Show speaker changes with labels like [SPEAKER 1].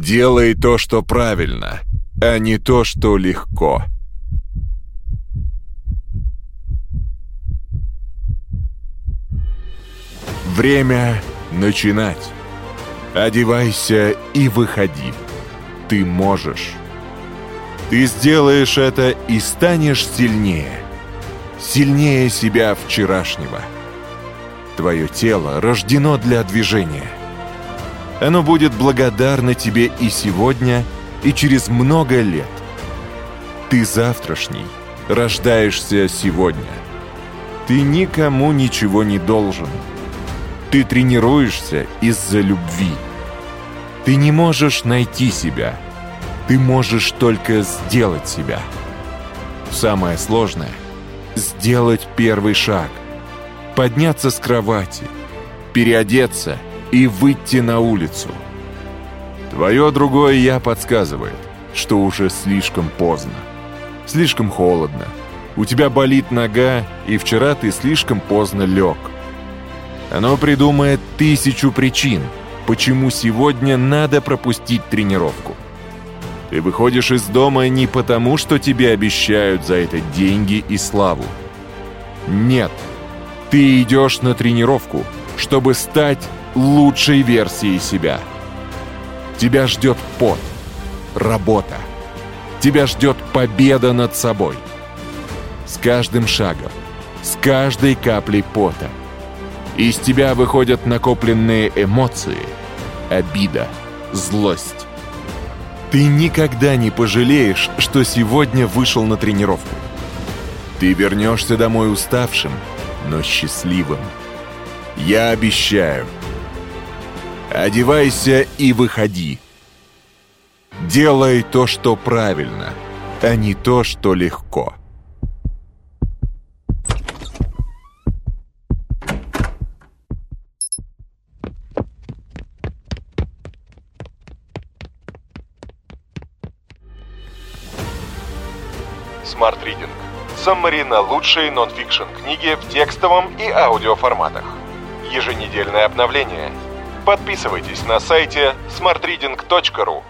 [SPEAKER 1] Делай то, что правильно, а не то, что легко. Время начинать. Одевайся и выходи. Ты можешь. Ты сделаешь это и станешь сильнее. Сильнее себя вчерашнего. Твое тело рождено для движения. Оно будет благодарно тебе и сегодня, и через много лет. Ты завтрашний, рождаешься сегодня. Ты никому ничего не должен. Ты тренируешься из-за любви. Ты не можешь найти себя. Ты можешь только сделать себя. Самое сложное — сделать первый шаг. Подняться с кровати, переодеться и выйти на улицу. Твое другое «я» подсказывает, что уже слишком поздно. Слишком холодно. У тебя болит нога, и вчера ты слишком поздно лег. Оно придумает тысячу причин, почему сегодня надо пропустить тренировку. Ты выходишь из дома не потому, что тебе обещают за это деньги и славу. Нет, ты идешь на тренировку, чтобы стать лучшей версией себя. Тебя ждет пот, работа. Тебя ждет победа над собой. С каждым шагом, с каждой каплей пота – из тебя выходят накопленные эмоции, обида, злость. Ты никогда не пожалеешь, что сегодня вышел на тренировку. Ты вернешься домой уставшим, но счастливым. Я обещаю. Одевайся и выходи. Делай то, что правильно, а не то, что легко.
[SPEAKER 2] Smart Reading. Саммари на лучшие нонфикшн книги в текстовом и аудиоформатах. Еженедельное обновление. Подписывайтесь на сайте smartreading.ru